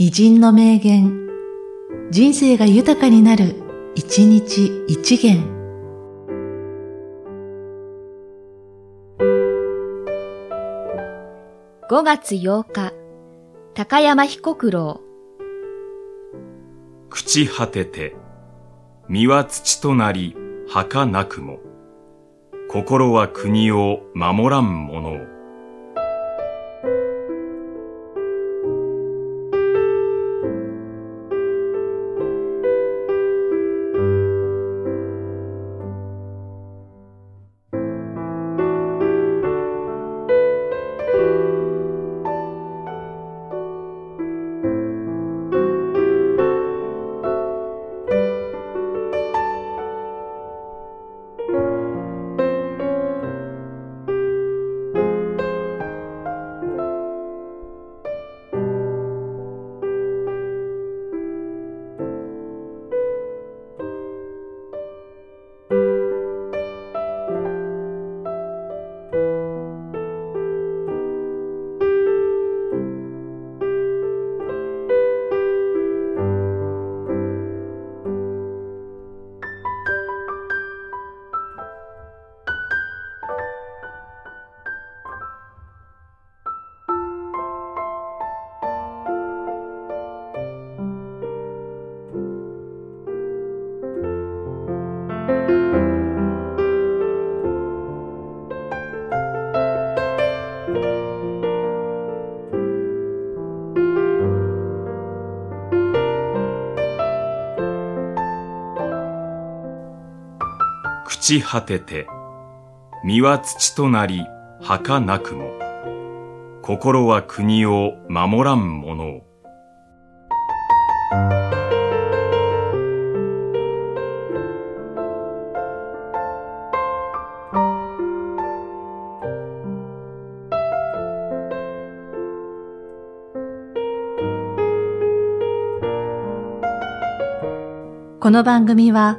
偉人の名言、人生が豊かになる、一日一元。5月8日、高山彦九郎。朽ち果てて、身は土となり、儚なくも。心は国を守らん者を。朽ち果てて、身は土となり、儚なくも。心は国を守らん者を。この番組は、